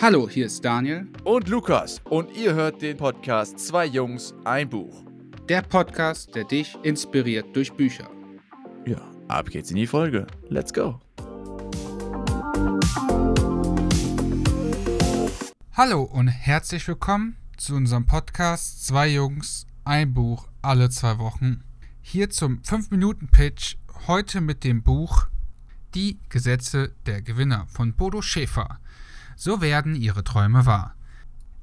Hallo, hier ist Daniel. Und Lukas. Und ihr hört den Podcast Zwei Jungs, ein Buch. Der Podcast, der dich inspiriert durch Bücher. Ja, ab geht's in die Folge. Let's go. Hallo und herzlich willkommen zu unserem Podcast Zwei Jungs, ein Buch alle zwei Wochen. Hier zum 5-Minuten-Pitch heute mit dem Buch Die Gesetze der Gewinner von Bodo Schäfer. So werden ihre Träume wahr.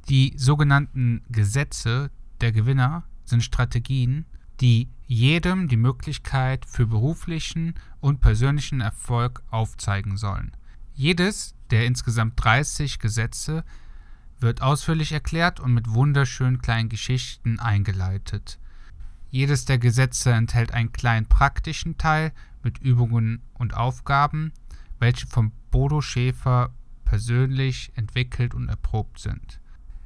Die sogenannten Gesetze der Gewinner sind Strategien, die jedem die Möglichkeit für beruflichen und persönlichen Erfolg aufzeigen sollen. Jedes der insgesamt 30 Gesetze wird ausführlich erklärt und mit wunderschönen kleinen Geschichten eingeleitet. Jedes der Gesetze enthält einen kleinen praktischen Teil mit Übungen und Aufgaben, welche vom Bodo Schäfer persönlich entwickelt und erprobt sind.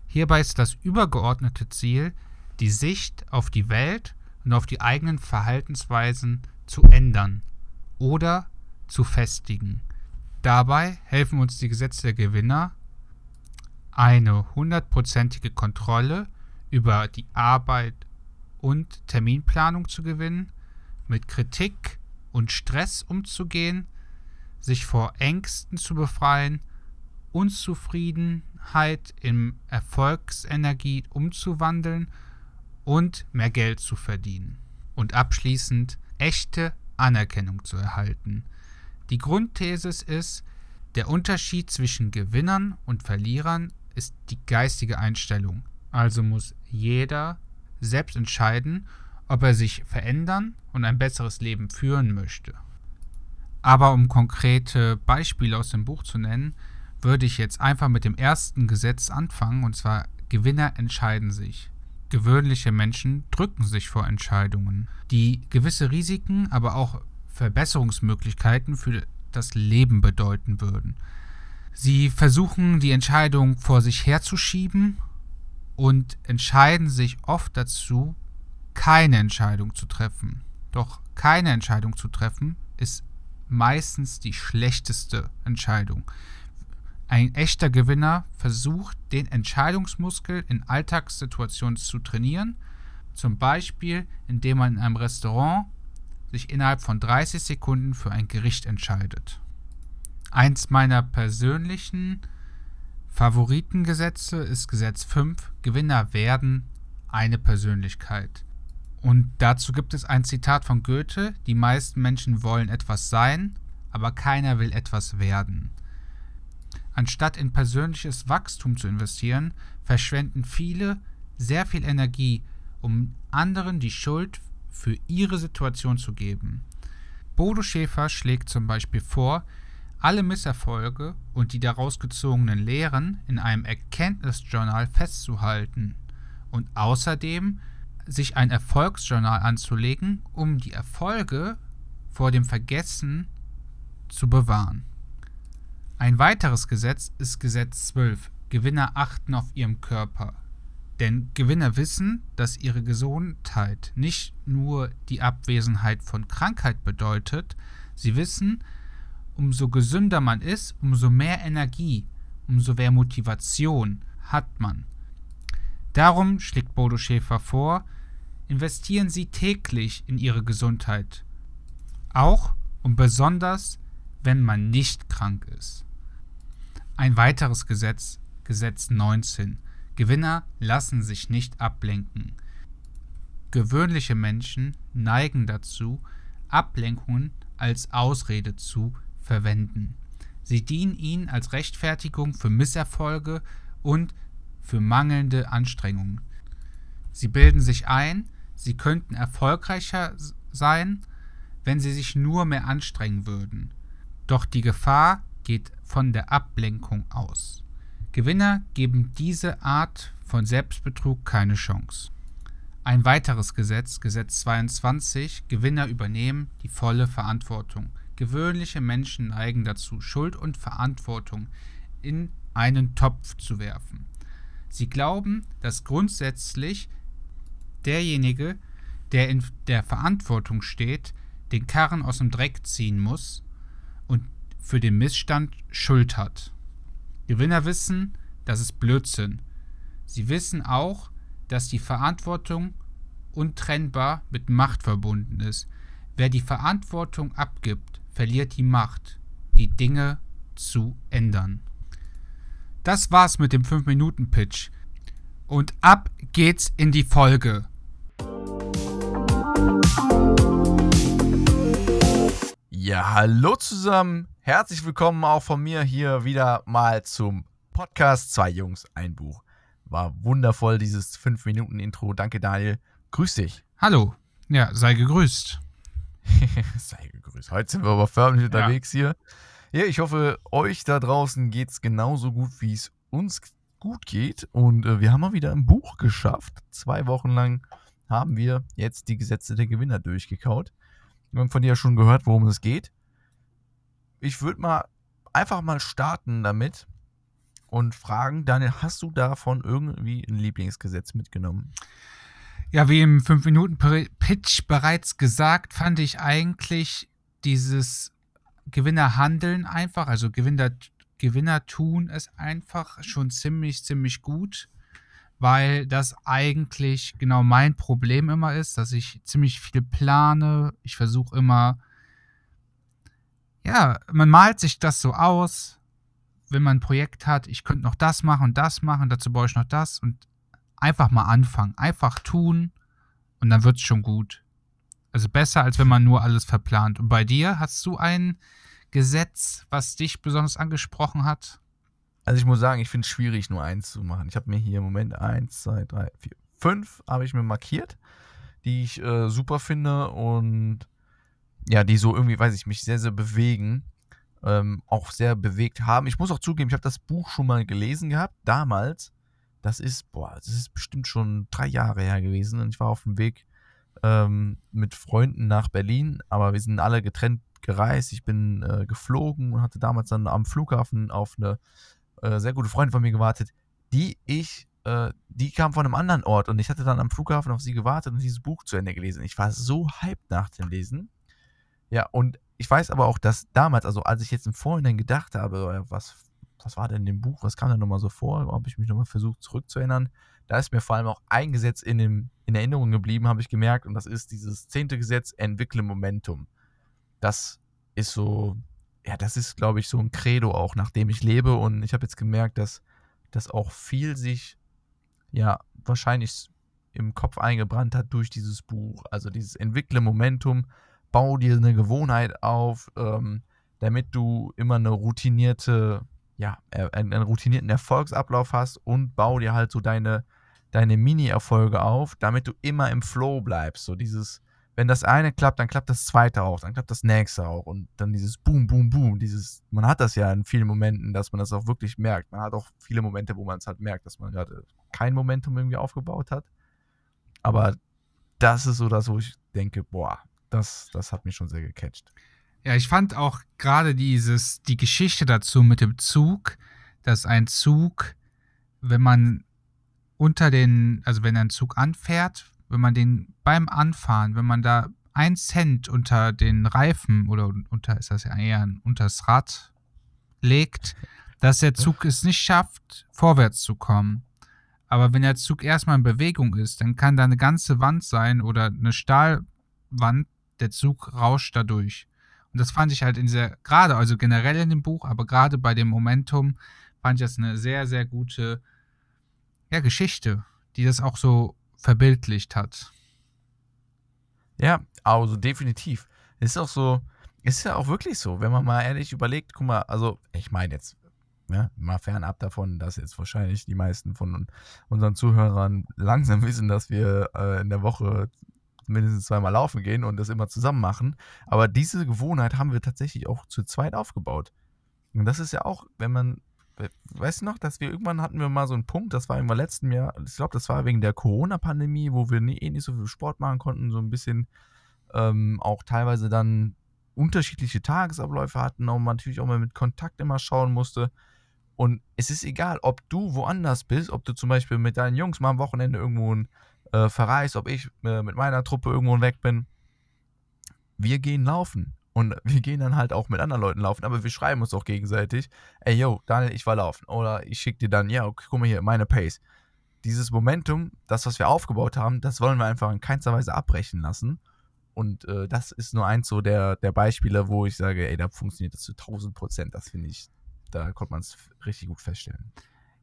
Hierbei ist das übergeordnete Ziel, die Sicht auf die Welt und auf die eigenen Verhaltensweisen zu ändern oder zu festigen. Dabei helfen uns die Gesetze der Gewinner, eine hundertprozentige Kontrolle über die Arbeit und Terminplanung zu gewinnen, mit Kritik und Stress umzugehen, sich vor Ängsten zu befreien Unzufriedenheit in Erfolgsenergie umzuwandeln und mehr Geld zu verdienen. Und abschließend echte Anerkennung zu erhalten. Die Grundthese ist, der Unterschied zwischen Gewinnern und Verlierern ist die geistige Einstellung. Also muss jeder selbst entscheiden, ob er sich verändern und ein besseres Leben führen möchte. Aber um konkrete Beispiele aus dem Buch zu nennen, würde ich jetzt einfach mit dem ersten Gesetz anfangen, und zwar Gewinner entscheiden sich. Gewöhnliche Menschen drücken sich vor Entscheidungen, die gewisse Risiken, aber auch Verbesserungsmöglichkeiten für das Leben bedeuten würden. Sie versuchen die Entscheidung vor sich herzuschieben und entscheiden sich oft dazu, keine Entscheidung zu treffen. Doch keine Entscheidung zu treffen ist meistens die schlechteste Entscheidung. Ein echter Gewinner versucht, den Entscheidungsmuskel in Alltagssituationen zu trainieren, zum Beispiel indem man in einem Restaurant sich innerhalb von 30 Sekunden für ein Gericht entscheidet. Eins meiner persönlichen Favoritengesetze ist Gesetz 5, Gewinner werden eine Persönlichkeit. Und dazu gibt es ein Zitat von Goethe, die meisten Menschen wollen etwas sein, aber keiner will etwas werden. Anstatt in persönliches Wachstum zu investieren, verschwenden viele sehr viel Energie, um anderen die Schuld für ihre Situation zu geben. Bodo Schäfer schlägt zum Beispiel vor, alle Misserfolge und die daraus gezogenen Lehren in einem Erkenntnisjournal festzuhalten und außerdem sich ein Erfolgsjournal anzulegen, um die Erfolge vor dem Vergessen zu bewahren. Ein weiteres Gesetz ist Gesetz 12. Gewinner achten auf ihrem Körper. Denn Gewinner wissen, dass ihre Gesundheit nicht nur die Abwesenheit von Krankheit bedeutet, sie wissen, umso gesünder man ist, umso mehr Energie, umso mehr Motivation hat man. Darum schlägt Bodo Schäfer vor, investieren Sie täglich in Ihre Gesundheit. Auch und besonders, wenn man nicht krank ist. Ein weiteres Gesetz, Gesetz 19. Gewinner lassen sich nicht ablenken. Gewöhnliche Menschen neigen dazu, Ablenkungen als Ausrede zu verwenden. Sie dienen ihnen als Rechtfertigung für Misserfolge und für mangelnde Anstrengungen. Sie bilden sich ein, sie könnten erfolgreicher sein, wenn sie sich nur mehr anstrengen würden. Doch die Gefahr geht von der Ablenkung aus. Gewinner geben diese Art von Selbstbetrug keine Chance. Ein weiteres Gesetz, Gesetz 22, Gewinner übernehmen die volle Verantwortung. Gewöhnliche Menschen neigen dazu, Schuld und Verantwortung in einen Topf zu werfen. Sie glauben, dass grundsätzlich derjenige, der in der Verantwortung steht, den Karren aus dem Dreck ziehen muss für den Missstand Schuld hat. Gewinner wissen, das ist Blödsinn. Sie wissen auch, dass die Verantwortung untrennbar mit Macht verbunden ist. Wer die Verantwortung abgibt, verliert die Macht, die Dinge zu ändern. Das war's mit dem 5-Minuten-Pitch. Und ab geht's in die Folge. Ja, hallo zusammen. Herzlich willkommen auch von mir hier wieder mal zum Podcast Zwei Jungs, ein Buch. War wundervoll, dieses 5-Minuten-Intro. Danke, Daniel. Grüß dich. Hallo. Ja, sei gegrüßt. sei gegrüßt. Heute sind wir aber förmlich unterwegs ja. hier. Ja, ich hoffe, euch da draußen geht es genauso gut, wie es uns gut geht. Und äh, wir haben mal wieder ein Buch geschafft. Zwei Wochen lang haben wir jetzt die Gesetze der Gewinner durchgekaut. Wir haben von dir ja schon gehört, worum es geht. Ich würde mal einfach mal starten damit und fragen, Daniel, hast du davon irgendwie ein Lieblingsgesetz mitgenommen? Ja, wie im 5-Minuten-Pitch bereits gesagt, fand ich eigentlich dieses Gewinner handeln einfach, also Gewinner, Gewinner tun es einfach schon ziemlich, ziemlich gut, weil das eigentlich genau mein Problem immer ist, dass ich ziemlich viel plane. Ich versuche immer, ja, man malt sich das so aus, wenn man ein Projekt hat, ich könnte noch das machen und das machen, dazu brauche ich noch das und einfach mal anfangen, einfach tun und dann wird es schon gut. Also besser, als wenn man nur alles verplant. Und bei dir hast du ein Gesetz, was dich besonders angesprochen hat? Also ich muss sagen, ich finde es schwierig, nur eins zu machen. Ich habe mir hier im Moment eins, zwei, drei, vier, fünf habe ich mir markiert, die ich äh, super finde und ja, die so irgendwie, weiß ich, mich sehr, sehr bewegen ähm, auch sehr bewegt haben. Ich muss auch zugeben, ich habe das Buch schon mal gelesen gehabt, damals. Das ist, boah, das ist bestimmt schon drei Jahre her gewesen und ich war auf dem Weg ähm, mit Freunden nach Berlin, aber wir sind alle getrennt gereist. Ich bin äh, geflogen und hatte damals dann am Flughafen auf eine äh, sehr gute Freundin von mir gewartet, die ich, äh, die kam von einem anderen Ort und ich hatte dann am Flughafen auf sie gewartet und dieses Buch zu Ende gelesen. Ich war so hyped nach dem Lesen. Ja, und ich weiß aber auch, dass damals, also als ich jetzt im Vorhinein gedacht habe, was, was war denn in dem Buch, was kam da nochmal so vor, habe ich mich nochmal versucht zurückzuerinnern, da ist mir vor allem auch ein Gesetz in, dem, in Erinnerung geblieben, habe ich gemerkt, und das ist dieses zehnte Gesetz, entwickle Momentum. Das ist so, ja, das ist, glaube ich, so ein Credo auch, nach dem ich lebe, und ich habe jetzt gemerkt, dass das auch viel sich, ja, wahrscheinlich im Kopf eingebrannt hat durch dieses Buch. Also dieses entwickle Momentum, bau dir eine Gewohnheit auf, ähm, damit du immer eine routinierte, ja, einen, einen, routinierten Erfolgsablauf hast und bau dir halt so deine, deine Mini-Erfolge auf, damit du immer im Flow bleibst. So dieses, wenn das eine klappt, dann klappt das zweite auch, dann klappt das nächste auch und dann dieses Boom, Boom, Boom, dieses, man hat das ja in vielen Momenten, dass man das auch wirklich merkt. Man hat auch viele Momente, wo man es halt merkt, dass man gerade kein Momentum irgendwie aufgebaut hat. Aber das ist so das, wo ich denke, boah, das, das hat mich schon sehr gecatcht. Ja, ich fand auch gerade dieses, die Geschichte dazu mit dem Zug, dass ein Zug, wenn man unter den, also wenn ein Zug anfährt, wenn man den beim Anfahren, wenn man da ein Cent unter den Reifen oder unter, ist das ja eher unter das Rad legt, dass der Zug es nicht schafft, vorwärts zu kommen. Aber wenn der Zug erstmal in Bewegung ist, dann kann da eine ganze Wand sein oder eine Stahlwand, der Zug rauscht dadurch. Und das fand ich halt in dieser, gerade, also generell in dem Buch, aber gerade bei dem Momentum fand ich das eine sehr, sehr gute ja, Geschichte, die das auch so verbildlicht hat. Ja, also definitiv. Ist auch so, ist ja auch wirklich so, wenn man mal ehrlich überlegt, guck mal, also ich meine jetzt, ne, mal fernab davon, dass jetzt wahrscheinlich die meisten von unseren Zuhörern langsam wissen, dass wir äh, in der Woche mindestens zweimal laufen gehen und das immer zusammen machen. Aber diese Gewohnheit haben wir tatsächlich auch zu zweit aufgebaut. Und das ist ja auch, wenn man, weißt du noch, dass wir irgendwann hatten wir mal so einen Punkt, das war im letzten Jahr, ich glaube, das war wegen der Corona-Pandemie, wo wir nie, eh nicht so viel Sport machen konnten, so ein bisschen ähm, auch teilweise dann unterschiedliche Tagesabläufe hatten und man natürlich auch mal mit Kontakt immer schauen musste. Und es ist egal, ob du woanders bist, ob du zum Beispiel mit deinen Jungs mal am Wochenende irgendwo ein äh, verreist, ob ich äh, mit meiner Truppe irgendwo weg bin. Wir gehen laufen. Und wir gehen dann halt auch mit anderen Leuten laufen, aber wir schreiben uns auch gegenseitig, ey yo, Daniel, ich war laufen. Oder ich schicke dir dann, ja, okay, guck mal hier, meine Pace. Dieses Momentum, das, was wir aufgebaut haben, das wollen wir einfach in keinster Weise abbrechen lassen. Und äh, das ist nur eins so der, der Beispiele, wo ich sage, ey, da funktioniert das zu 1000 Prozent. Das finde ich, da konnte man es richtig gut feststellen.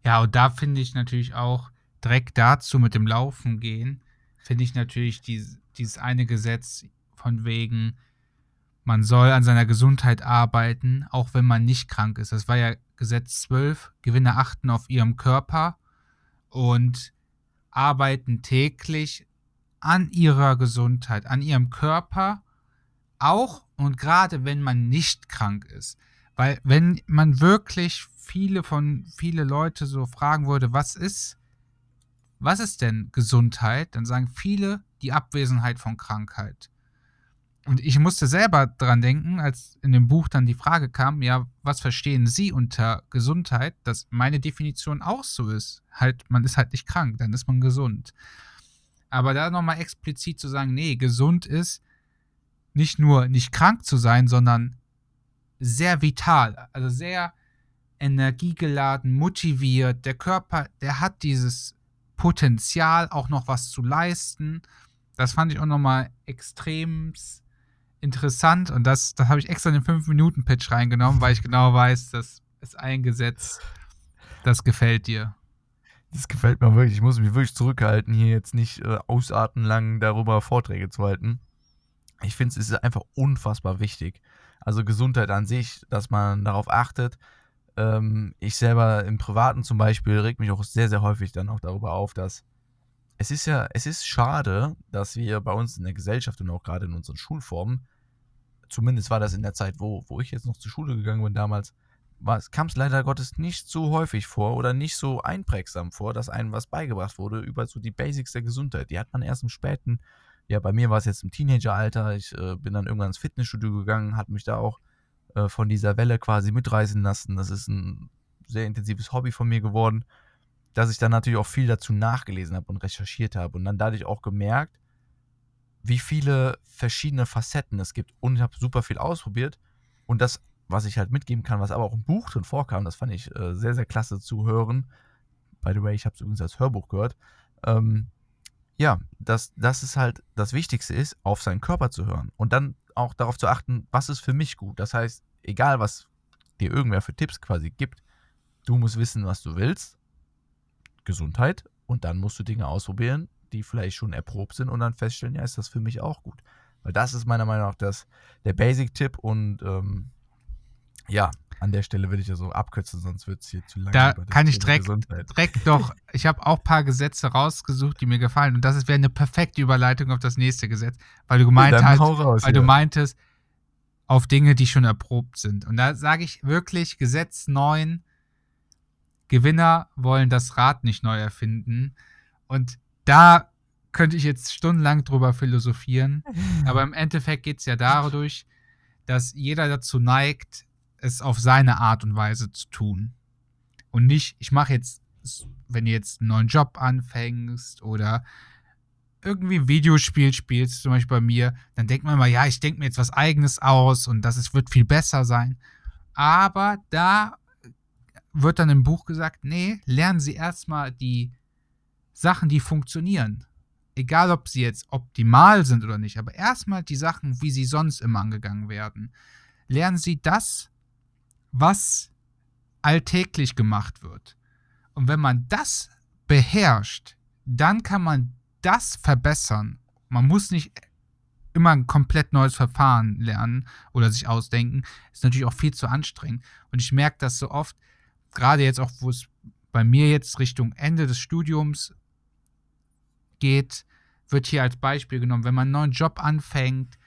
Ja, und da finde ich natürlich auch direkt dazu mit dem Laufen gehen, finde ich natürlich dies, dieses eine Gesetz von wegen, man soll an seiner Gesundheit arbeiten, auch wenn man nicht krank ist. Das war ja Gesetz 12, Gewinne achten auf ihrem Körper und arbeiten täglich an ihrer Gesundheit, an ihrem Körper, auch und gerade wenn man nicht krank ist. Weil wenn man wirklich viele von viele Leute so fragen würde, was ist, was ist denn Gesundheit, dann sagen viele die Abwesenheit von Krankheit. Und ich musste selber dran denken, als in dem Buch dann die Frage kam, ja, was verstehen Sie unter Gesundheit, dass meine Definition auch so ist. Halt, man ist halt nicht krank, dann ist man gesund. Aber da nochmal explizit zu sagen, nee, gesund ist nicht nur nicht krank zu sein, sondern sehr vital, also sehr energiegeladen, motiviert. Der Körper, der hat dieses Potenzial, auch noch was zu leisten. Das fand ich auch nochmal extrem interessant und das, das habe ich extra in den 5-Minuten-Pitch reingenommen, weil ich genau weiß, das ist ein Gesetz, das gefällt dir. Das gefällt mir wirklich. Ich muss mich wirklich zurückhalten, hier jetzt nicht äh, ausartenlang darüber Vorträge zu halten. Ich finde, es ist einfach unfassbar wichtig. Also Gesundheit an sich, dass man darauf achtet. Ähm, ich selber im Privaten zum Beispiel reg mich auch sehr, sehr häufig dann auch darüber auf, dass es ist ja, es ist schade, dass wir bei uns in der Gesellschaft und auch gerade in unseren Schulformen, zumindest war das in der Zeit, wo, wo ich jetzt noch zur Schule gegangen bin damals, kam es leider Gottes nicht so häufig vor oder nicht so einprägsam vor, dass einem was beigebracht wurde über so die Basics der Gesundheit. Die hat man erst im späten, ja, bei mir war es jetzt im Teenageralter. Ich äh, bin dann irgendwann ins Fitnessstudio gegangen, hat mich da auch äh, von dieser Welle quasi mitreißen lassen. Das ist ein sehr intensives Hobby von mir geworden dass ich dann natürlich auch viel dazu nachgelesen habe und recherchiert habe und dann dadurch auch gemerkt, wie viele verschiedene Facetten es gibt und ich habe super viel ausprobiert und das, was ich halt mitgeben kann, was aber auch im Buch drin vorkam, das fand ich äh, sehr, sehr klasse zu hören. By the way, ich habe es übrigens als Hörbuch gehört. Ähm, ja, dass das ist halt das Wichtigste ist, auf seinen Körper zu hören und dann auch darauf zu achten, was ist für mich gut. Das heißt, egal was dir irgendwer für Tipps quasi gibt, du musst wissen, was du willst Gesundheit und dann musst du Dinge ausprobieren, die vielleicht schon erprobt sind und dann feststellen, ja, ist das für mich auch gut. Weil das ist meiner Meinung nach das, der Basic-Tipp und ähm, ja, an der Stelle würde ich ja so abkürzen, sonst wird es hier zu lang. Da kann ich direkt, direkt doch, ich habe auch ein paar Gesetze rausgesucht, die mir gefallen und das wäre eine perfekte Überleitung auf das nächste Gesetz, weil du gemeint hast, raus, weil ja. du meintest, auf Dinge, die schon erprobt sind. Und da sage ich wirklich, Gesetz 9 Gewinner wollen das Rad nicht neu erfinden. Und da könnte ich jetzt stundenlang drüber philosophieren. Aber im Endeffekt geht es ja dadurch, dass jeder dazu neigt, es auf seine Art und Weise zu tun. Und nicht, ich mache jetzt, wenn du jetzt einen neuen Job anfängst oder irgendwie Videospiel spielst, zum Beispiel bei mir, dann denkt man immer, ja, ich denke mir jetzt was Eigenes aus und das ist, wird viel besser sein. Aber da wird dann im Buch gesagt, nee, lernen Sie erstmal die Sachen, die funktionieren. Egal, ob sie jetzt optimal sind oder nicht, aber erstmal die Sachen, wie sie sonst immer angegangen werden. Lernen Sie das, was alltäglich gemacht wird. Und wenn man das beherrscht, dann kann man das verbessern. Man muss nicht immer ein komplett neues Verfahren lernen oder sich ausdenken. Ist natürlich auch viel zu anstrengend. Und ich merke das so oft, gerade jetzt auch, wo es bei mir jetzt Richtung Ende des Studiums geht, wird hier als Beispiel genommen, wenn man einen neuen Job anfängt,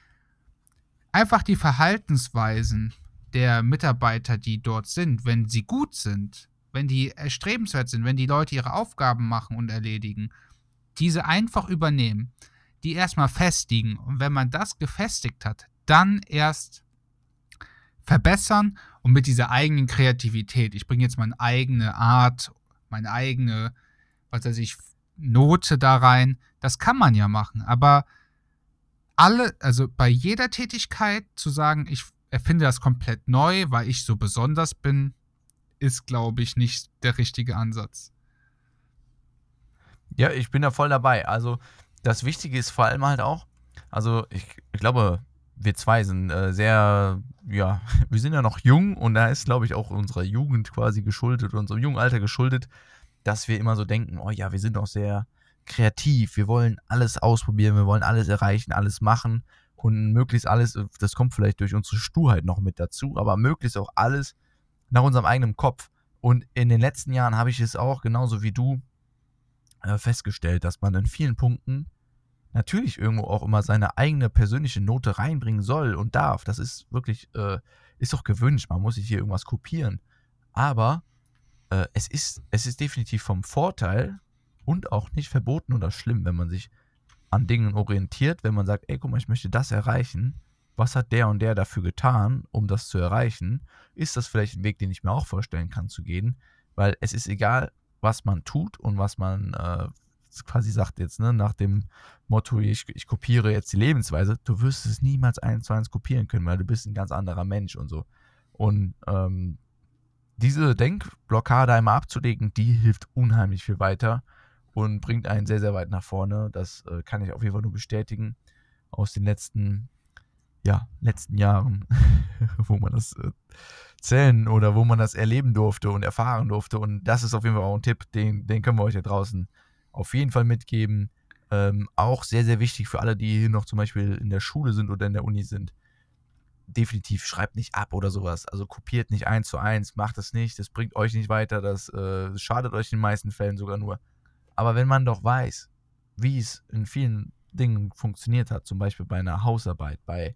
einfach die Verhaltensweisen der Mitarbeiter, die dort sind, wenn sie gut sind, wenn die erstrebenswert sind, wenn die Leute ihre Aufgaben machen und erledigen, diese einfach übernehmen, die erstmal festigen. Und wenn man das gefestigt hat, dann erst verbessern und mit dieser eigenen Kreativität, ich bringe jetzt meine eigene Art, meine eigene, was weiß ich, Note da rein, das kann man ja machen, aber alle, also bei jeder Tätigkeit zu sagen, ich erfinde das komplett neu, weil ich so besonders bin, ist, glaube ich, nicht der richtige Ansatz. Ja, ich bin da voll dabei. Also das Wichtige ist vor allem halt auch, also ich, ich glaube, wir zwei sind äh, sehr, ja, wir sind ja noch jung und da ist, glaube ich, auch unserer Jugend quasi geschuldet, unserem jungen Alter geschuldet, dass wir immer so denken, oh ja, wir sind doch sehr kreativ, wir wollen alles ausprobieren, wir wollen alles erreichen, alles machen und möglichst alles, das kommt vielleicht durch unsere Sturheit noch mit dazu, aber möglichst auch alles nach unserem eigenen Kopf. Und in den letzten Jahren habe ich es auch, genauso wie du, äh, festgestellt, dass man in vielen Punkten natürlich irgendwo auch immer seine eigene persönliche Note reinbringen soll und darf. Das ist wirklich, äh, ist doch gewünscht. Man muss sich hier irgendwas kopieren. Aber äh, es, ist, es ist definitiv vom Vorteil und auch nicht verboten oder schlimm, wenn man sich an Dingen orientiert, wenn man sagt, ey, guck mal, ich möchte das erreichen. Was hat der und der dafür getan, um das zu erreichen? Ist das vielleicht ein Weg, den ich mir auch vorstellen kann zu gehen? Weil es ist egal, was man tut und was man äh, quasi sagt jetzt, ne, nach dem Motto, ich, ich kopiere jetzt die Lebensweise, du wirst es niemals eins zu eins kopieren können, weil du bist ein ganz anderer Mensch und so. Und ähm, diese Denkblockade einmal abzulegen, die hilft unheimlich viel weiter und bringt einen sehr, sehr weit nach vorne. Das äh, kann ich auf jeden Fall nur bestätigen aus den letzten, ja, letzten Jahren, wo man das äh, zählen oder wo man das erleben durfte und erfahren durfte. Und das ist auf jeden Fall auch ein Tipp, den, den können wir euch da draußen auf jeden Fall mitgeben. Ähm, auch sehr, sehr wichtig für alle, die hier noch zum Beispiel in der Schule sind oder in der Uni sind. Definitiv schreibt nicht ab oder sowas. Also kopiert nicht eins zu eins, macht das nicht, das bringt euch nicht weiter, das äh, schadet euch in den meisten Fällen sogar nur. Aber wenn man doch weiß, wie es in vielen Dingen funktioniert hat, zum Beispiel bei einer Hausarbeit, bei,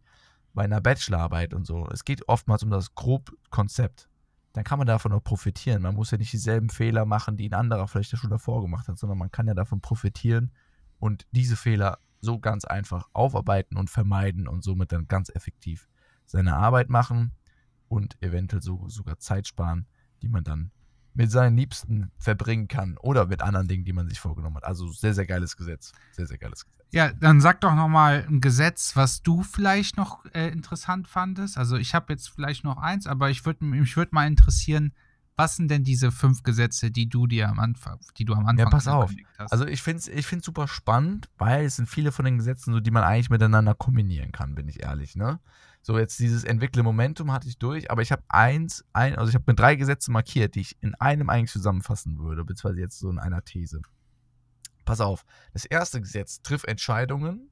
bei einer Bachelorarbeit und so, es geht oftmals um das Grobkonzept dann kann man davon auch profitieren. Man muss ja nicht dieselben Fehler machen, die ein anderer vielleicht schon davor gemacht hat, sondern man kann ja davon profitieren und diese Fehler so ganz einfach aufarbeiten und vermeiden und somit dann ganz effektiv seine Arbeit machen und eventuell so, sogar Zeit sparen, die man dann mit seinen Liebsten verbringen kann oder mit anderen Dingen, die man sich vorgenommen hat. Also sehr, sehr geiles Gesetz. Sehr, sehr geiles Gesetz. Ja, dann sag doch noch mal ein Gesetz, was du vielleicht noch äh, interessant fandest. Also ich habe jetzt vielleicht noch eins, aber ich würde mich würde mal interessieren, was sind denn diese fünf Gesetze, die du dir am Anfang, die du am Anfang ja, pass auf. hast? Also ich finde es ich find's super spannend, weil es sind viele von den Gesetzen so, die man eigentlich miteinander kombinieren kann, bin ich ehrlich, ne? So, jetzt dieses Entwickle Momentum hatte ich durch, aber ich habe eins, ein, also ich habe mir drei Gesetze markiert, die ich in einem eigentlich zusammenfassen würde, beziehungsweise jetzt so in einer These. Pass auf, das erste Gesetz trifft Entscheidungen,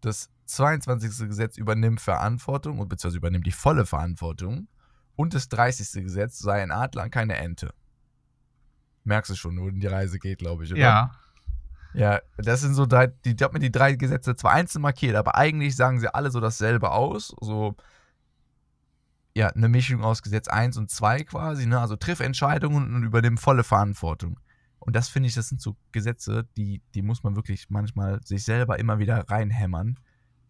das 22. Gesetz übernimmt Verantwortung und beziehungsweise übernimmt die volle Verantwortung und das 30. Gesetz sei ein Adler und keine Ente. Merkst du schon, wohin die Reise geht, glaube ich, oder? Ja. Ja, das sind so drei, die, ich habe mir die drei Gesetze zwar einzeln markiert, aber eigentlich sagen sie alle so dasselbe aus. So, ja, eine Mischung aus Gesetz 1 und 2 quasi, ne? Also triff Entscheidungen und übernimm volle Verantwortung. Und das finde ich, das sind so Gesetze, die, die muss man wirklich manchmal sich selber immer wieder reinhämmern.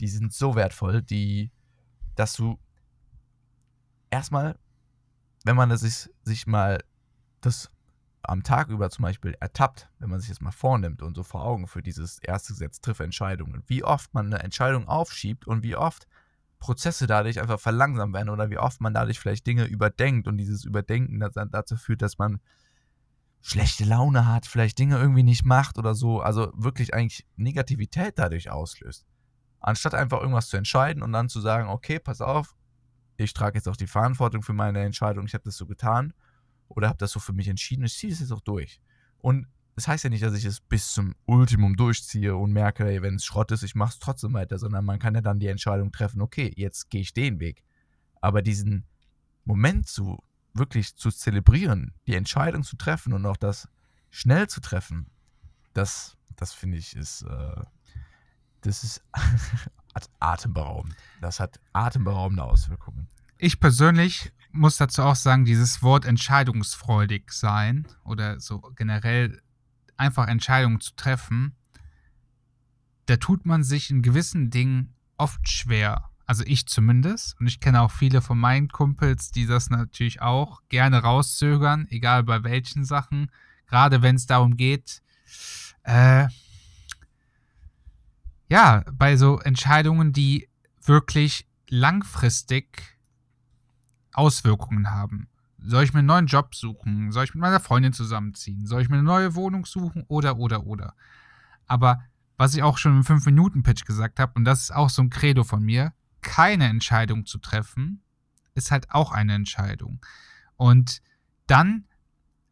Die sind so wertvoll, die, dass du erstmal, wenn man das sich, sich mal das am Tag über zum Beispiel ertappt, wenn man sich das mal vornimmt und so vor Augen für dieses erste Gesetz trifft Entscheidungen, wie oft man eine Entscheidung aufschiebt und wie oft Prozesse dadurch einfach verlangsamt werden oder wie oft man dadurch vielleicht Dinge überdenkt und dieses Überdenken dazu führt, dass man schlechte Laune hat, vielleicht Dinge irgendwie nicht macht oder so, also wirklich eigentlich Negativität dadurch auslöst. Anstatt einfach irgendwas zu entscheiden und dann zu sagen, okay, pass auf, ich trage jetzt auch die Verantwortung für meine Entscheidung, ich habe das so getan oder habe das so für mich entschieden, ich ziehe es jetzt auch durch. Und das heißt ja nicht, dass ich es bis zum Ultimum durchziehe und merke, ey, wenn es Schrott ist, ich mache es trotzdem weiter, sondern man kann ja dann die Entscheidung treffen, okay, jetzt gehe ich den Weg. Aber diesen Moment zu wirklich zu zelebrieren, die Entscheidung zu treffen und auch das schnell zu treffen, das, das finde ich ist, äh, das ist atemberaubend. Das hat atemberaubende Auswirkungen. Ich persönlich muss dazu auch sagen, dieses Wort entscheidungsfreudig sein oder so generell einfach Entscheidungen zu treffen, da tut man sich in gewissen Dingen oft schwer. Also ich zumindest. Und ich kenne auch viele von meinen Kumpels, die das natürlich auch gerne rauszögern, egal bei welchen Sachen. Gerade wenn es darum geht, äh, ja, bei so Entscheidungen, die wirklich langfristig Auswirkungen haben. Soll ich mir einen neuen Job suchen? Soll ich mit meiner Freundin zusammenziehen? Soll ich mir eine neue Wohnung suchen? Oder, oder, oder. Aber was ich auch schon im 5-Minuten-Pitch gesagt habe, und das ist auch so ein Credo von mir, keine Entscheidung zu treffen, ist halt auch eine Entscheidung. Und dann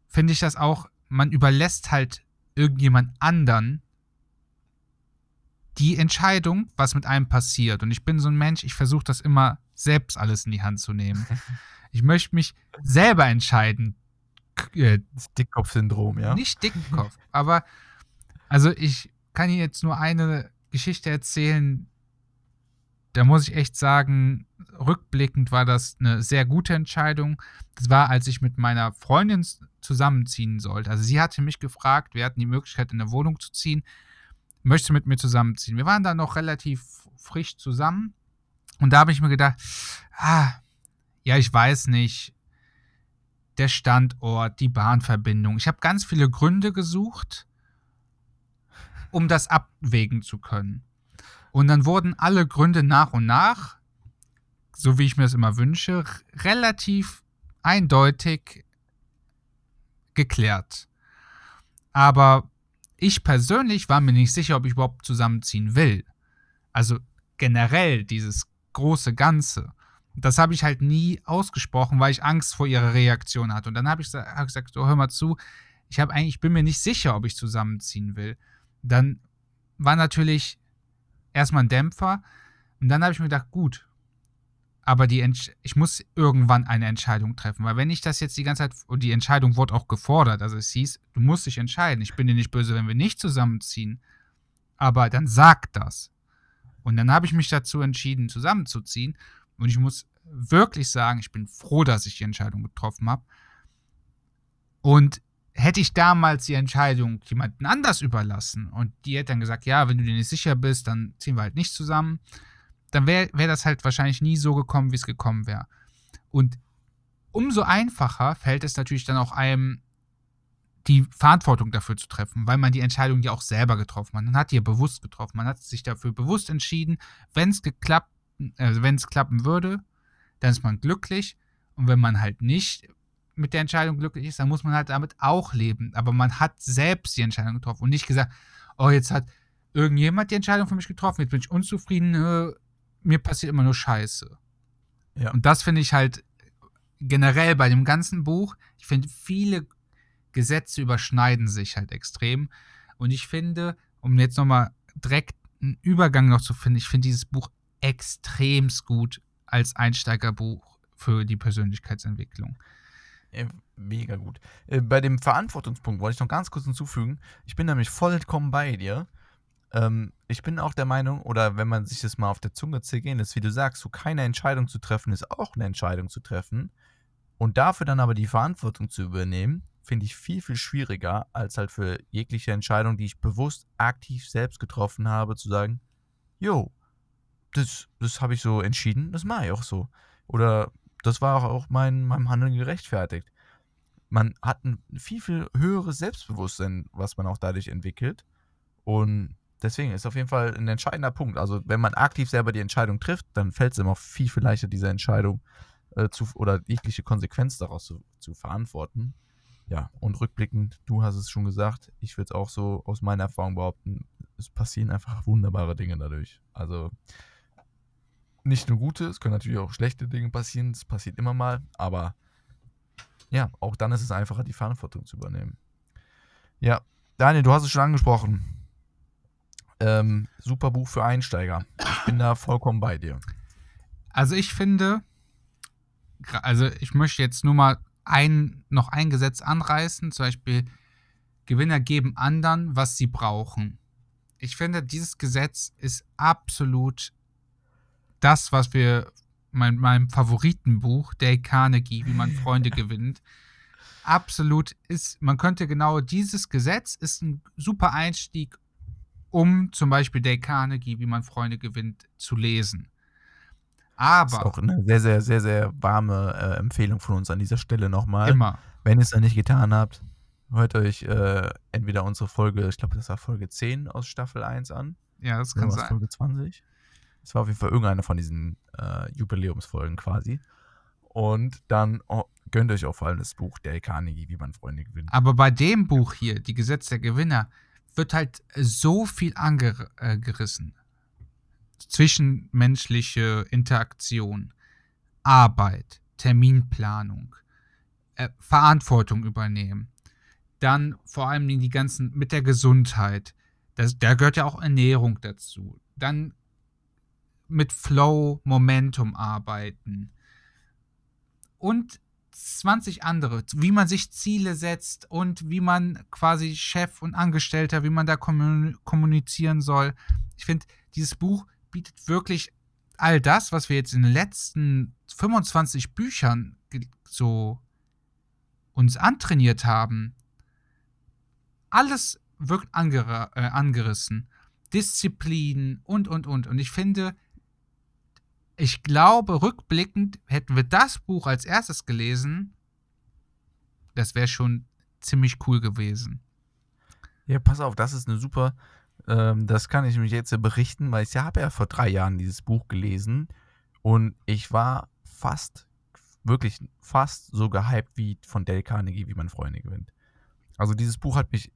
finde ich das auch, man überlässt halt irgendjemand anderen die Entscheidung, was mit einem passiert. Und ich bin so ein Mensch, ich versuche das immer selbst alles in die Hand zu nehmen. Ich möchte mich selber entscheiden. Äh, Dickkopf-Syndrom, ja. Nicht Dickkopf, aber also ich kann Ihnen jetzt nur eine Geschichte erzählen. Da muss ich echt sagen, rückblickend war das eine sehr gute Entscheidung. Das war, als ich mit meiner Freundin zusammenziehen sollte. Also sie hatte mich gefragt, wir hatten die Möglichkeit, in eine Wohnung zu ziehen möchte mit mir zusammenziehen. Wir waren da noch relativ frisch zusammen und da habe ich mir gedacht, ah, ja, ich weiß nicht, der Standort, die Bahnverbindung. Ich habe ganz viele Gründe gesucht, um das abwägen zu können. Und dann wurden alle Gründe nach und nach, so wie ich mir das immer wünsche, relativ eindeutig geklärt. Aber ich persönlich war mir nicht sicher, ob ich überhaupt zusammenziehen will. Also generell dieses große Ganze. Das habe ich halt nie ausgesprochen, weil ich Angst vor ihrer Reaktion hatte. Und dann habe ich, hab gesagt, so, hör mal zu, ich habe eigentlich, ich bin mir nicht sicher, ob ich zusammenziehen will. Dann war natürlich erstmal ein Dämpfer. Und dann habe ich mir gedacht, gut, aber die ich muss irgendwann eine Entscheidung treffen, weil wenn ich das jetzt die ganze Zeit, und die Entscheidung wurde auch gefordert, also es hieß, du musst dich entscheiden, ich bin dir nicht böse, wenn wir nicht zusammenziehen, aber dann sag das. Und dann habe ich mich dazu entschieden, zusammenzuziehen und ich muss wirklich sagen, ich bin froh, dass ich die Entscheidung getroffen habe. Und hätte ich damals die Entscheidung jemanden anders überlassen und die hätte dann gesagt, ja, wenn du dir nicht sicher bist, dann ziehen wir halt nicht zusammen, dann wäre wär das halt wahrscheinlich nie so gekommen, wie es gekommen wäre. Und umso einfacher fällt es natürlich dann auch einem, die Verantwortung dafür zu treffen, weil man die Entscheidung ja auch selber getroffen hat. Man hat die ja bewusst getroffen. Man hat sich dafür bewusst entschieden, wenn es geklappt, also wenn es klappen würde, dann ist man glücklich. Und wenn man halt nicht mit der Entscheidung glücklich ist, dann muss man halt damit auch leben. Aber man hat selbst die Entscheidung getroffen und nicht gesagt, oh, jetzt hat irgendjemand die Entscheidung für mich getroffen, jetzt bin ich unzufrieden, äh, mir passiert immer nur Scheiße. Ja. Und das finde ich halt generell bei dem ganzen Buch, ich finde, viele Gesetze überschneiden sich halt extrem. Und ich finde, um jetzt nochmal direkt einen Übergang noch zu finden, ich finde dieses Buch extremst gut als Einsteigerbuch für die Persönlichkeitsentwicklung. Ja, mega gut. Äh, bei dem Verantwortungspunkt wollte ich noch ganz kurz hinzufügen. Ich bin nämlich vollkommen bei dir. Ähm, ich bin auch der Meinung, oder wenn man sich das mal auf der Zunge zergehen lässt, wie du sagst, so keine Entscheidung zu treffen, ist auch eine Entscheidung zu treffen. Und dafür dann aber die Verantwortung zu übernehmen, finde ich viel, viel schwieriger, als halt für jegliche Entscheidung, die ich bewusst aktiv selbst getroffen habe, zu sagen, jo, das, das habe ich so entschieden, das mache ich auch so. Oder das war auch mein, meinem Handeln gerechtfertigt. Man hat ein viel, viel höheres Selbstbewusstsein, was man auch dadurch entwickelt. Und deswegen ist auf jeden Fall ein entscheidender Punkt. Also, wenn man aktiv selber die Entscheidung trifft, dann fällt es immer viel, viel leichter, diese Entscheidung äh, zu, oder jegliche Konsequenz daraus zu, zu verantworten. Ja, und rückblickend, du hast es schon gesagt, ich würde es auch so aus meiner Erfahrung behaupten, es passieren einfach wunderbare Dinge dadurch. Also nicht nur gute, es können natürlich auch schlechte Dinge passieren, es passiert immer mal, aber ja, auch dann ist es einfacher, die Verantwortung zu übernehmen. Ja, Daniel, du hast es schon angesprochen. Ähm, super Buch für Einsteiger. Ich bin da vollkommen bei dir. Also ich finde, also ich möchte jetzt nur mal ein, noch ein Gesetz anreißen, zum Beispiel Gewinner geben anderen, was sie brauchen. Ich finde, dieses Gesetz ist absolut das, was wir mein, meinem Favoritenbuch, Dale Carnegie, wie man Freunde gewinnt, absolut ist, man könnte genau dieses Gesetz ist ein super Einstieg, um zum Beispiel Dale Carnegie, wie man Freunde gewinnt, zu lesen. Aber. Das ist auch eine sehr, sehr, sehr, sehr warme äh, Empfehlung von uns an dieser Stelle nochmal. Immer. Wenn ihr es noch nicht getan habt, hört euch äh, entweder unsere Folge, ich glaube, das war Folge 10 aus Staffel 1 an. Ja, das kann sein. Folge 20? Das war auf jeden Fall irgendeine von diesen äh, Jubiläumsfolgen quasi. Und dann oh, gönnt euch auch vor allem das Buch Dale Carnegie, wie man Freunde gewinnt. Aber bei dem Buch hier, Die Gesetze der Gewinner, wird halt so viel angerissen. Zwischenmenschliche Interaktion, Arbeit, Terminplanung, äh, Verantwortung übernehmen. Dann vor allem die ganzen mit der Gesundheit. Das, da gehört ja auch Ernährung dazu. Dann mit Flow, Momentum arbeiten. Und 20 andere, wie man sich Ziele setzt und wie man quasi Chef und Angestellter, wie man da kommunizieren soll. Ich finde, dieses Buch bietet wirklich all das, was wir jetzt in den letzten 25 Büchern so uns antrainiert haben, alles wird anger äh, angerissen. Disziplin und, und, und. Und ich finde, ich glaube, rückblickend hätten wir das Buch als erstes gelesen, das wäre schon ziemlich cool gewesen. Ja, pass auf, das ist eine super, ähm, das kann ich mich jetzt berichten, weil ich habe ja vor drei Jahren dieses Buch gelesen und ich war fast, wirklich fast so gehypt wie von Dale Carnegie, wie man Freunde gewinnt. Also dieses Buch hat mich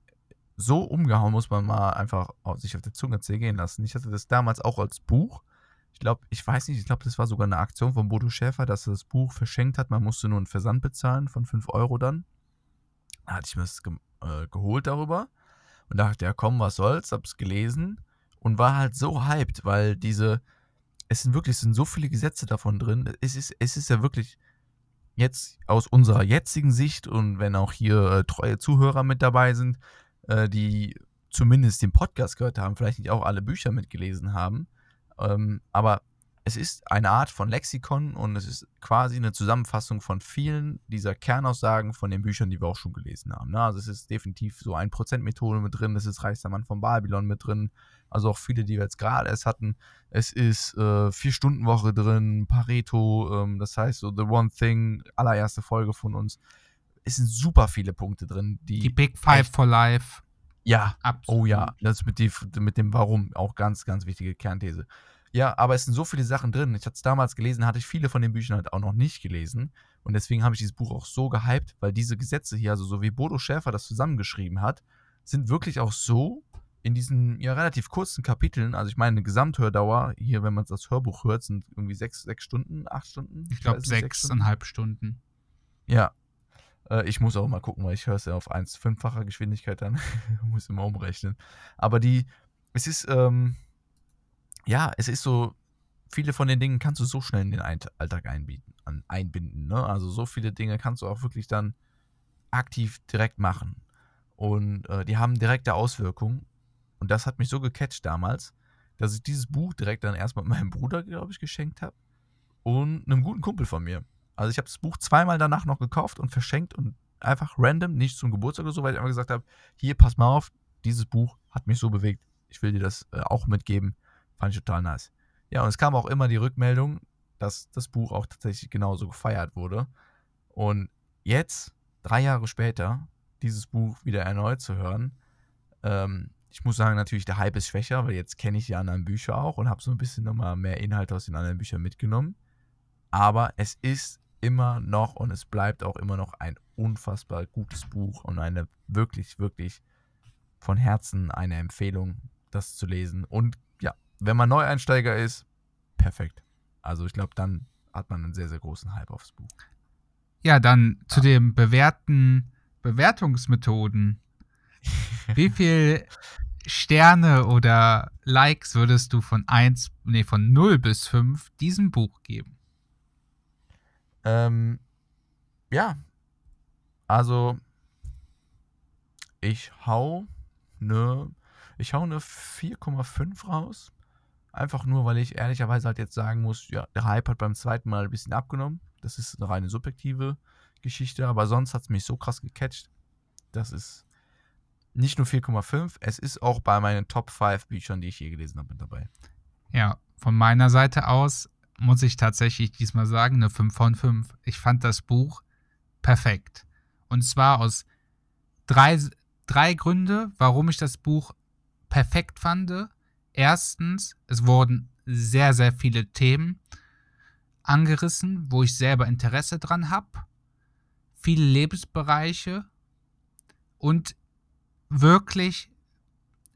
so umgehauen, muss man mal einfach sich auf der Zunge zergehen lassen. Ich hatte das damals auch als Buch. Ich glaube, ich weiß nicht, ich glaube, das war sogar eine Aktion von Bodo Schäfer, dass er das Buch verschenkt hat. Man musste nur einen Versand bezahlen von 5 Euro dann. Da hatte ich mir das ge äh, geholt darüber und dachte, ja komm, was soll's, hab's gelesen und war halt so hyped, weil diese, es sind wirklich, es sind so viele Gesetze davon drin. Es ist, es ist ja wirklich jetzt aus unserer jetzigen Sicht und wenn auch hier äh, treue Zuhörer mit dabei sind, äh, die zumindest den Podcast gehört haben, vielleicht nicht auch alle Bücher mitgelesen haben. Ähm, aber es ist eine Art von Lexikon und es ist quasi eine Zusammenfassung von vielen dieser Kernaussagen von den Büchern, die wir auch schon gelesen haben. Ne? Also es ist definitiv so ein Prozent-Methode mit drin, es ist Reichster Mann von Babylon mit drin, also auch viele, die wir jetzt gerade erst hatten. Es ist äh, Vier-Stunden-Woche drin, Pareto, ähm, das heißt so The One Thing, allererste Folge von uns es sind super viele Punkte drin. Die, die Big Five for Life. Ja, Absolut. oh ja, das mit, die, mit dem Warum auch ganz, ganz wichtige Kernthese. Ja, aber es sind so viele Sachen drin. Ich hatte es damals gelesen, hatte ich viele von den Büchern halt auch noch nicht gelesen. Und deswegen habe ich dieses Buch auch so gehypt, weil diese Gesetze hier, also so wie Bodo Schäfer das zusammengeschrieben hat, sind wirklich auch so in diesen ja relativ kurzen Kapiteln, also ich meine, eine Gesamthördauer, hier, wenn man das Hörbuch hört, sind irgendwie sechs, sechs Stunden, acht Stunden? Ich glaube sechseinhalb Stunden. Ja, äh, ich muss auch mal gucken, weil ich höre es ja auf 1,5-facher Geschwindigkeit dann. muss immer umrechnen. Aber die, es ist, ähm, ja, es ist so, viele von den Dingen kannst du so schnell in den Alltag einbieten, einbinden. Ne? Also so viele Dinge kannst du auch wirklich dann aktiv direkt machen. Und äh, die haben direkte Auswirkungen. Und das hat mich so gecatcht damals, dass ich dieses Buch direkt dann erstmal meinem Bruder, glaube ich, geschenkt habe. Und einem guten Kumpel von mir. Also ich habe das Buch zweimal danach noch gekauft und verschenkt und einfach random, nicht zum Geburtstag oder so, weil ich einfach gesagt habe, hier, pass mal auf, dieses Buch hat mich so bewegt, ich will dir das äh, auch mitgeben. Fand ich total nice. Ja, und es kam auch immer die Rückmeldung, dass das Buch auch tatsächlich genauso gefeiert wurde. Und jetzt, drei Jahre später, dieses Buch wieder erneut zu hören, ähm, ich muss sagen, natürlich, der Hype ist schwächer, weil jetzt kenne ich die anderen Bücher auch und habe so ein bisschen nochmal mehr Inhalte aus den anderen Büchern mitgenommen. Aber es ist immer noch und es bleibt auch immer noch ein unfassbar gutes Buch und eine wirklich, wirklich von Herzen eine Empfehlung, das zu lesen. Und wenn man Neueinsteiger ist, perfekt. Also ich glaube, dann hat man einen sehr, sehr großen Hype aufs Buch. Ja, dann ja. zu den bewährten Bewertungsmethoden. Wie viel Sterne oder Likes würdest du von 1, nee, von 0 bis 5 diesem Buch geben? Ähm, ja, also ich hau eine, ich hau eine 4,5 raus. Einfach nur, weil ich ehrlicherweise halt jetzt sagen muss, ja, der Hype hat beim zweiten Mal ein bisschen abgenommen. Das ist eine reine subjektive Geschichte, aber sonst hat es mich so krass gecatcht. Das ist nicht nur 4,5, es ist auch bei meinen Top 5 Büchern, die ich je gelesen habe, mit dabei. Ja, von meiner Seite aus muss ich tatsächlich diesmal sagen, eine 5 von 5. Ich fand das Buch perfekt. Und zwar aus drei, drei Gründe, warum ich das Buch perfekt fand. Erstens, es wurden sehr, sehr viele Themen angerissen, wo ich selber Interesse dran habe. Viele Lebensbereiche und wirklich,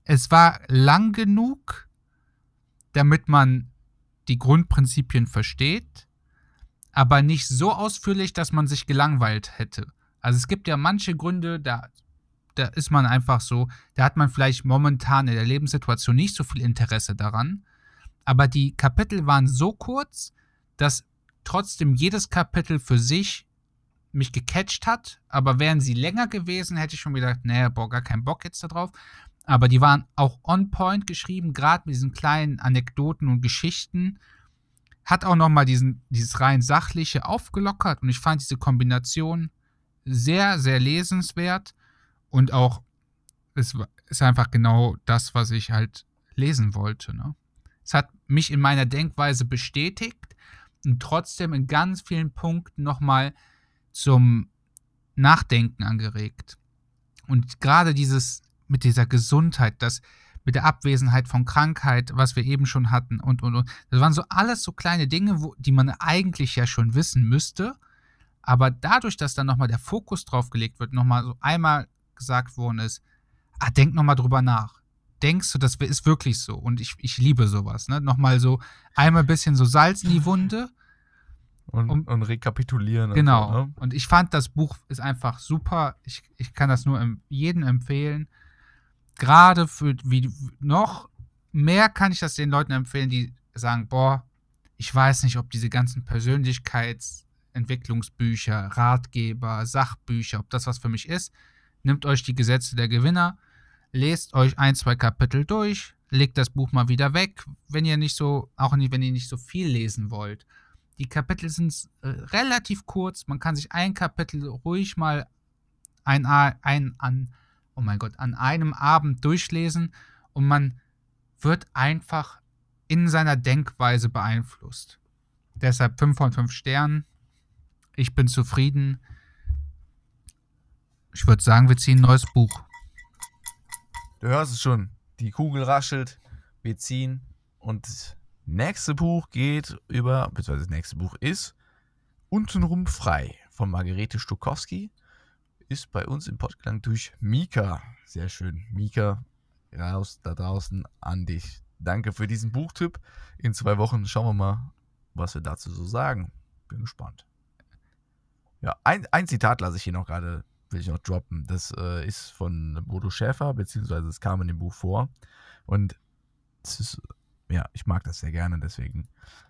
es war lang genug, damit man die Grundprinzipien versteht, aber nicht so ausführlich, dass man sich gelangweilt hätte. Also es gibt ja manche Gründe, da, da ist man einfach so, da hat man vielleicht momentan in der Lebenssituation nicht so viel Interesse daran, aber die Kapitel waren so kurz, dass trotzdem jedes Kapitel für sich mich gecatcht hat, aber wären sie länger gewesen, hätte ich schon gedacht, naja, boah, gar keinen Bock jetzt darauf. Aber die waren auch on point geschrieben, gerade mit diesen kleinen Anekdoten und Geschichten. Hat auch nochmal dieses rein sachliche aufgelockert und ich fand diese Kombination sehr, sehr lesenswert und auch, es ist einfach genau das, was ich halt lesen wollte. Ne? Es hat mich in meiner Denkweise bestätigt und trotzdem in ganz vielen Punkten nochmal zum Nachdenken angeregt. Und gerade dieses mit dieser Gesundheit, das mit der Abwesenheit von Krankheit, was wir eben schon hatten und und und. Das waren so alles so kleine Dinge, wo, die man eigentlich ja schon wissen müsste. Aber dadurch, dass dann nochmal der Fokus drauf gelegt wird, nochmal so einmal gesagt worden ist, ah, denk nochmal drüber nach. Denkst du, das ist wirklich so? Und ich, ich liebe sowas, ne? Nochmal so einmal ein bisschen so Salz in die Wunde und, um, und rekapitulieren. Genau. Und, so, ne? und ich fand, das Buch ist einfach super. Ich, ich kann das nur jedem empfehlen. Gerade für wie noch mehr kann ich das den Leuten empfehlen, die sagen, boah, ich weiß nicht, ob diese ganzen Persönlichkeitsentwicklungsbücher, Ratgeber, Sachbücher, ob das was für mich ist. Nimmt euch die Gesetze der Gewinner, lest euch ein, zwei Kapitel durch, legt das Buch mal wieder weg, wenn ihr nicht so, auch nicht, wenn ihr nicht so viel lesen wollt. Die Kapitel sind äh, relativ kurz. Man kann sich ein Kapitel ruhig mal ein, ein, an, oh mein Gott, an einem Abend durchlesen und man wird einfach in seiner Denkweise beeinflusst. Deshalb 5 von 5 Sternen. Ich bin zufrieden. Ich würde sagen, wir ziehen ein neues Buch. Du hörst es schon. Die Kugel raschelt. Wir ziehen und Nächste Buch geht über, beziehungsweise das nächste Buch ist Untenrum frei von Margarete Stokowski. Ist bei uns im Podcast durch Mika. Sehr schön. Mika, raus da draußen an dich. Danke für diesen Buchtipp. In zwei Wochen schauen wir mal, was wir dazu so sagen. Bin gespannt. Ja, ein, ein Zitat lasse ich hier noch gerade, will ich noch droppen. Das äh, ist von Bodo Schäfer, beziehungsweise es kam in dem Buch vor. Und es ist ja, ich mag das sehr gerne, deswegen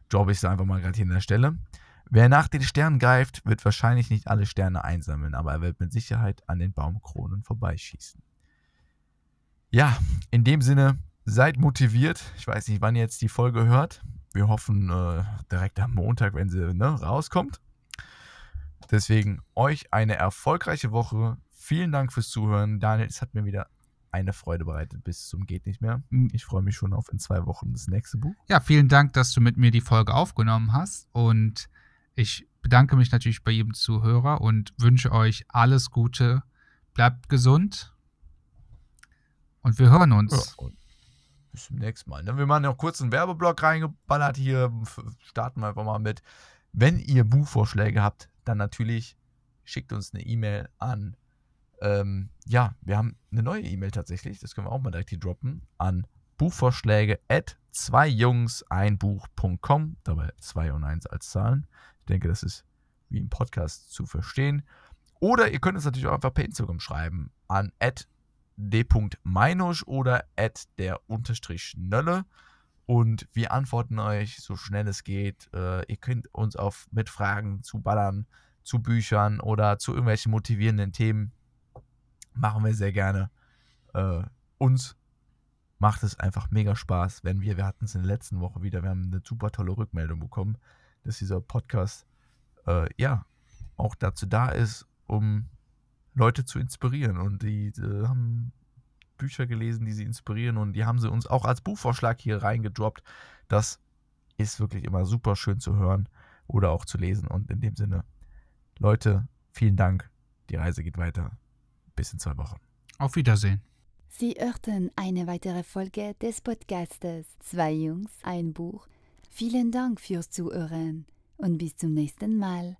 droppe ich es einfach mal gerade hier an der Stelle. Wer nach den Sternen greift, wird wahrscheinlich nicht alle Sterne einsammeln, aber er wird mit Sicherheit an den Baumkronen vorbeischießen. Ja, in dem Sinne, seid motiviert. Ich weiß nicht, wann ihr jetzt die Folge hört. Wir hoffen äh, direkt am Montag, wenn sie ne, rauskommt. Deswegen euch eine erfolgreiche Woche. Vielen Dank fürs Zuhören. Daniel, es hat mir wieder eine Freude bereitet bis zum geht nicht mehr. Hm, ich freue mich schon auf in zwei Wochen das nächste Buch. Ja, vielen Dank, dass du mit mir die Folge aufgenommen hast und ich bedanke mich natürlich bei jedem Zuhörer und wünsche euch alles Gute. Bleibt gesund und wir hören uns. Ja, bis zum nächsten Mal. Ne? Wir machen noch kurz einen Werbeblock reingeballert hier. Starten wir einfach mal mit. Wenn ihr Buchvorschläge habt, dann natürlich schickt uns eine E-Mail an ähm, ja, wir haben eine neue E-Mail tatsächlich, das können wir auch mal direkt hier droppen, an Buchvorschläge at zweijungseinbuch.com, dabei 2 und 1 als Zahlen. Ich denke, das ist wie im Podcast zu verstehen. Oder ihr könnt es natürlich auch einfach per Instagram schreiben an d.meinusch oder der unterstrich Nölle. Und wir antworten euch so schnell es geht. Äh, ihr könnt uns auf mit Fragen zu Ballern, zu Büchern oder zu irgendwelchen motivierenden Themen machen wir sehr gerne. Äh, uns macht es einfach mega Spaß, wenn wir, wir hatten es in der letzten Woche wieder, wir haben eine super tolle Rückmeldung bekommen, dass dieser Podcast äh, ja auch dazu da ist, um Leute zu inspirieren. Und die äh, haben Bücher gelesen, die sie inspirieren und die haben sie uns auch als Buchvorschlag hier reingedroppt. Das ist wirklich immer super schön zu hören oder auch zu lesen. Und in dem Sinne, Leute, vielen Dank. Die Reise geht weiter. Bis in zwei Wochen. Auf Wiedersehen. Sie hörten eine weitere Folge des Podcastes Zwei Jungs, ein Buch. Vielen Dank fürs Zuhören und bis zum nächsten Mal.